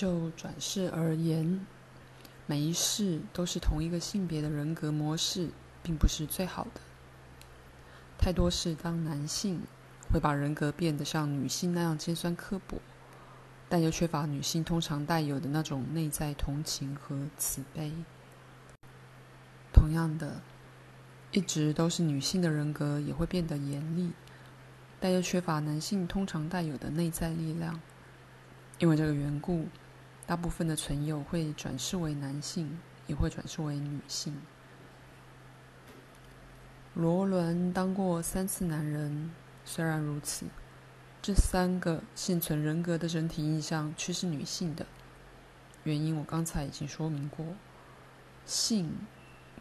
就转世而言，每一世都是同一个性别的人格模式，并不是最好的。太多是当男性会把人格变得像女性那样尖酸刻薄，但又缺乏女性通常带有的那种内在同情和慈悲。同样的，一直都是女性的人格也会变得严厉，但又缺乏男性通常带有的内在力量。因为这个缘故，大部分的存有会转世为男性，也会转世为女性。罗伦当过三次男人，虽然如此，这三个现存人格的整体印象却是女性的。原因我刚才已经说明过，性，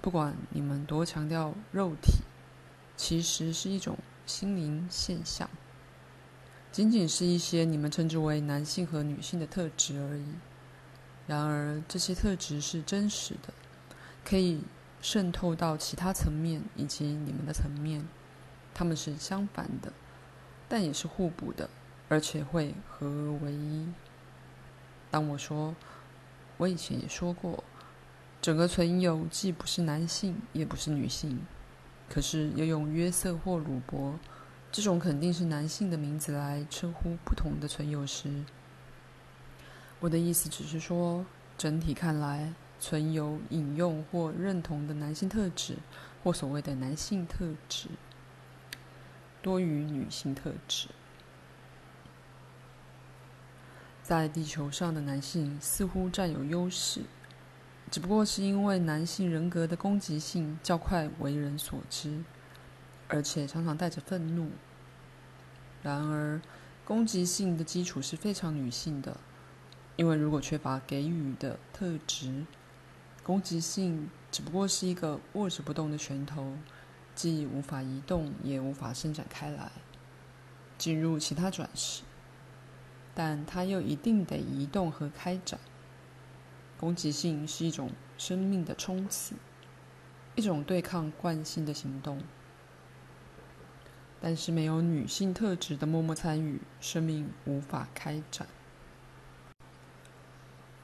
不管你们多强调肉体，其实是一种心灵现象，仅仅是一些你们称之为男性和女性的特质而已。然而，这些特质是真实的，可以。渗透到其他层面以及你们的层面，他们是相反的，但也是互补的，而且会合而为一。当我说，我以前也说过，整个存有既不是男性，也不是女性，可是又用约瑟或鲁伯这种肯定是男性的名字来称呼不同的存有时，我的意思只是说，整体看来。存有引用或认同的男性特质，或所谓的男性特质，多于女性特质。在地球上的男性似乎占有优势，只不过是因为男性人格的攻击性较快为人所知，而且常常带着愤怒。然而，攻击性的基础是非常女性的，因为如果缺乏给予的特质。攻击性只不过是一个握着不动的拳头，既无法移动，也无法伸展开来，进入其他转世，但它又一定得移动和开展。攻击性是一种生命的冲刺，一种对抗惯性的行动。但是没有女性特质的默默参与，生命无法开展。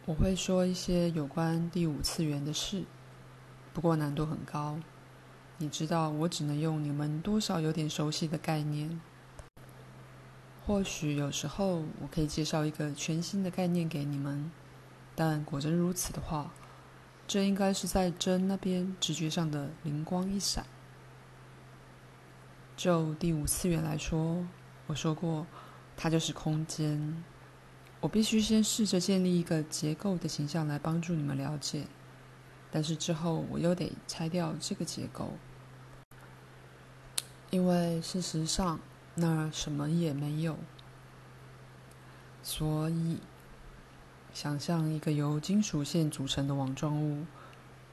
我会说一些有关第五次元的事，不过难度很高。你知道，我只能用你们多少有点熟悉的概念。或许有时候我可以介绍一个全新的概念给你们，但果真如此的话，这应该是在真那边直觉上的灵光一闪。就第五次元来说，我说过，它就是空间。我必须先试着建立一个结构的形象来帮助你们了解，但是之后我又得拆掉这个结构，因为事实上那儿什么也没有。所以，想象一个由金属线组成的网状物，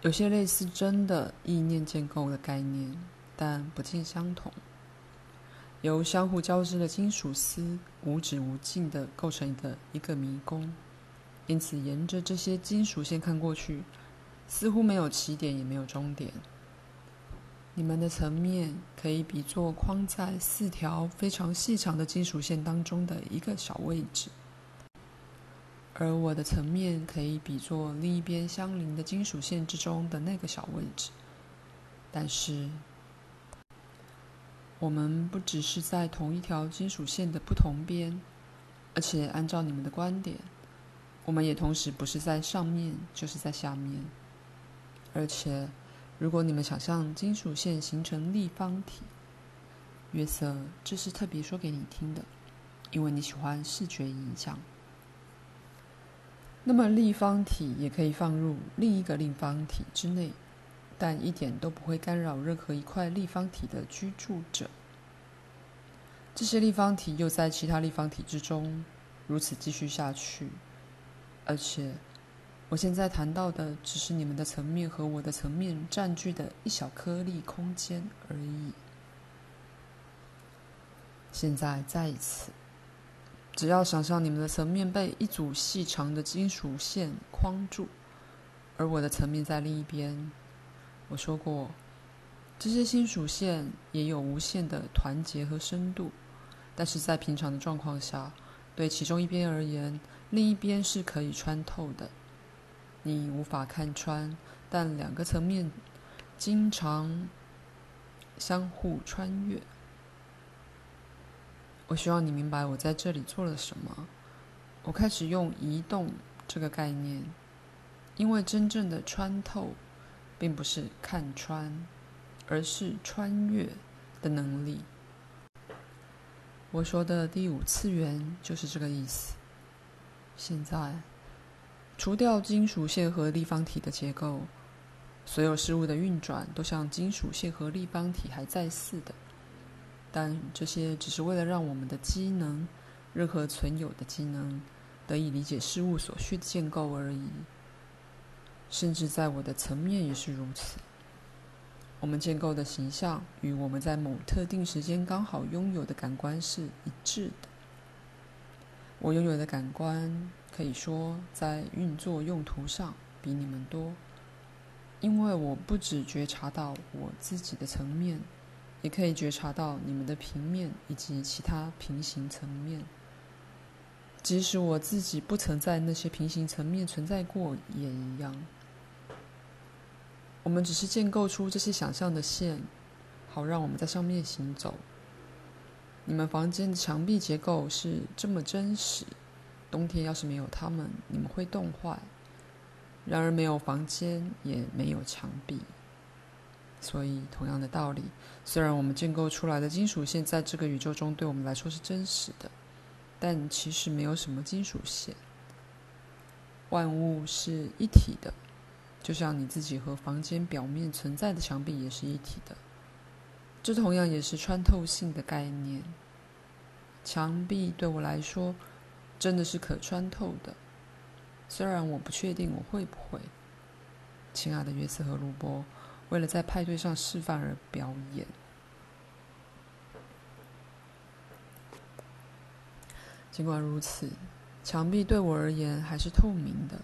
有些类似真的意念建构的概念，但不尽相同。由相互交织的金属丝无止无尽地构成的一个迷宫，因此沿着这些金属线看过去，似乎没有起点也没有终点。你们的层面可以比作框在四条非常细长的金属线当中的一个小位置，而我的层面可以比作另一边相邻的金属线之中的那个小位置，但是。我们不只是在同一条金属线的不同边，而且按照你们的观点，我们也同时不是在上面，就是在下面。而且，如果你们想象金属线形成立方体，约瑟，这是特别说给你听的，因为你喜欢视觉影像。那么立方体也可以放入另一个立方体之内。但一点都不会干扰任何一块立方体的居住者。这些立方体又在其他立方体之中，如此继续下去。而且，我现在谈到的只是你们的层面和我的层面占据的一小颗粒空间而已。现在再一次，只要想象你们的层面被一组细长的金属线框住，而我的层面在另一边。我说过，这些新属线也有无限的团结和深度，但是在平常的状况下，对其中一边而言，另一边是可以穿透的。你无法看穿，但两个层面经常相互穿越。我希望你明白我在这里做了什么。我开始用“移动”这个概念，因为真正的穿透，并不是看穿，而是穿越的能力。我说的第五次元就是这个意思。现在，除掉金属线和立方体的结构，所有事物的运转都像金属线和立方体还在似的。但这些只是为了让我们的机能，任何存有的机能，得以理解事物所需的建构而已。甚至在我的层面也是如此。我们建构的形象与我们在某特定时间刚好拥有的感官是一致的。我拥有的感官可以说在运作用途上比你们多，因为我不只觉察到我自己的层面。也可以觉察到你们的平面以及其他平行层面，即使我自己不曾在那些平行层面存在过也一样。我们只是建构出这些想象的线，好让我们在上面行走。你们房间的墙壁结构是这么真实，冬天要是没有它们，你们会冻坏。然而，没有房间也没有墙壁。所以，同样的道理，虽然我们建构出来的金属线在这个宇宙中对我们来说是真实的，但其实没有什么金属线。万物是一体的，就像你自己和房间表面存在的墙壁也是一体的。这同样也是穿透性的概念。墙壁对我来说真的是可穿透的，虽然我不确定我会不会。亲爱的约瑟和卢波。为了在派对上示范而表演。尽管如此，墙壁对我而言还是透明的。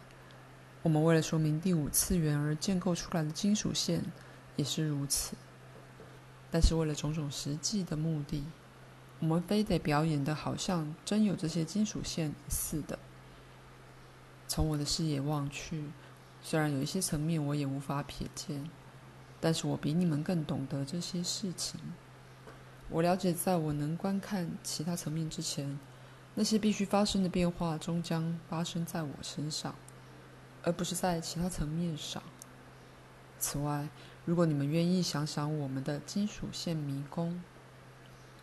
我们为了说明第五次元而建构出来的金属线也是如此。但是为了种种实际的目的，我们非得表演的好像真有这些金属线似的。从我的视野望去，虽然有一些层面我也无法瞥见。但是我比你们更懂得这些事情。我了解，在我能观看其他层面之前，那些必须发生的变化终将发生在我身上，而不是在其他层面上。此外，如果你们愿意想想我们的金属线迷宫，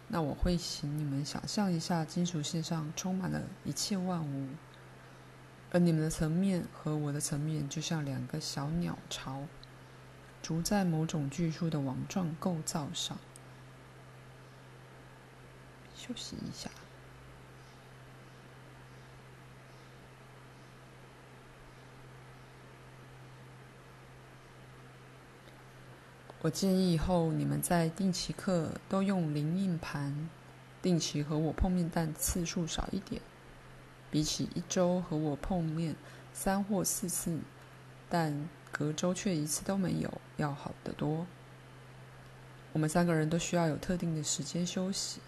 那我会请你们想象一下，金属线上充满了一切万物，而你们的层面和我的层面就像两个小鸟巢。筑在某种巨树的网状构造上。休息一下。我建议以后你们在定期课都用灵印盘，定期和我碰面，但次数少一点，比起一周和我碰面三或四次，但。隔周却一次都没有，要好得多。我们三个人都需要有特定的时间休息，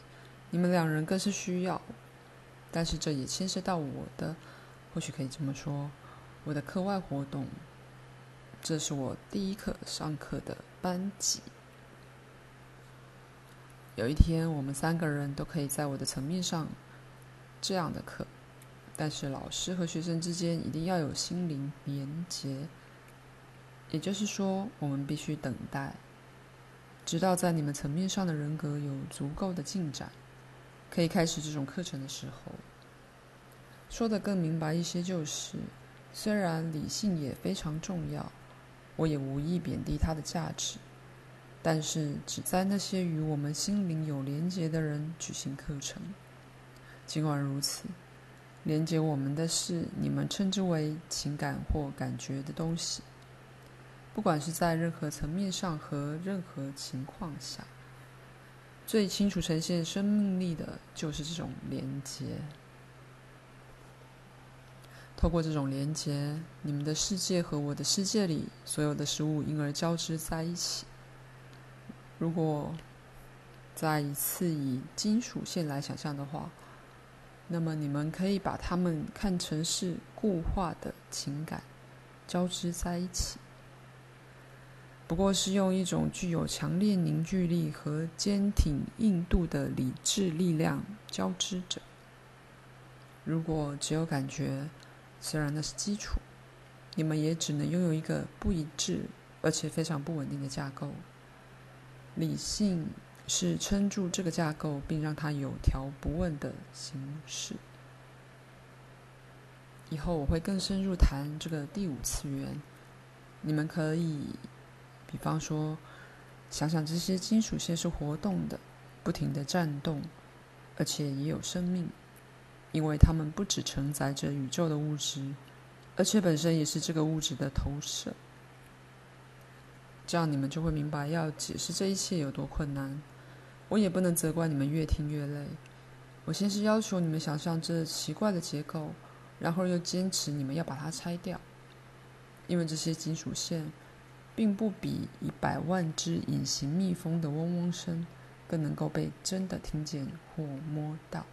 你们两人更是需要。但是这也牵涉到我的，或许可以这么说，我的课外活动。这是我第一课上课的班级。有一天，我们三个人都可以在我的层面上这样的课，但是老师和学生之间一定要有心灵连结。也就是说，我们必须等待，直到在你们层面上的人格有足够的进展，可以开始这种课程的时候。说的更明白一些，就是虽然理性也非常重要，我也无意贬低它的价值，但是只在那些与我们心灵有连结的人举行课程。尽管如此，连接我们的是你们称之为情感或感觉的东西。不管是在任何层面上和任何情况下，最清楚呈现生命力的就是这种连接。透过这种连接，你们的世界和我的世界里所有的事物因而交织在一起。如果再一次以金属线来想象的话，那么你们可以把它们看成是固化的情感，交织在一起。不过是用一种具有强烈凝聚力和坚挺硬度的理智力量交织着。如果只有感觉，虽然那是基础，你们也只能拥有一个不一致而且非常不稳定的架构。理性是撑住这个架构并让它有条不紊的形式。以后我会更深入谈这个第五次元，你们可以。比方说，想想这些金属线是活动的，不停的颤动，而且也有生命，因为它们不只承载着宇宙的物质，而且本身也是这个物质的投射。这样你们就会明白，要解释这一切有多困难。我也不能责怪你们越听越累。我先是要求你们想象这奇怪的结构，然后又坚持你们要把它拆掉，因为这些金属线。并不比一百万只隐形蜜蜂的嗡嗡声更能够被真的听见或摸到。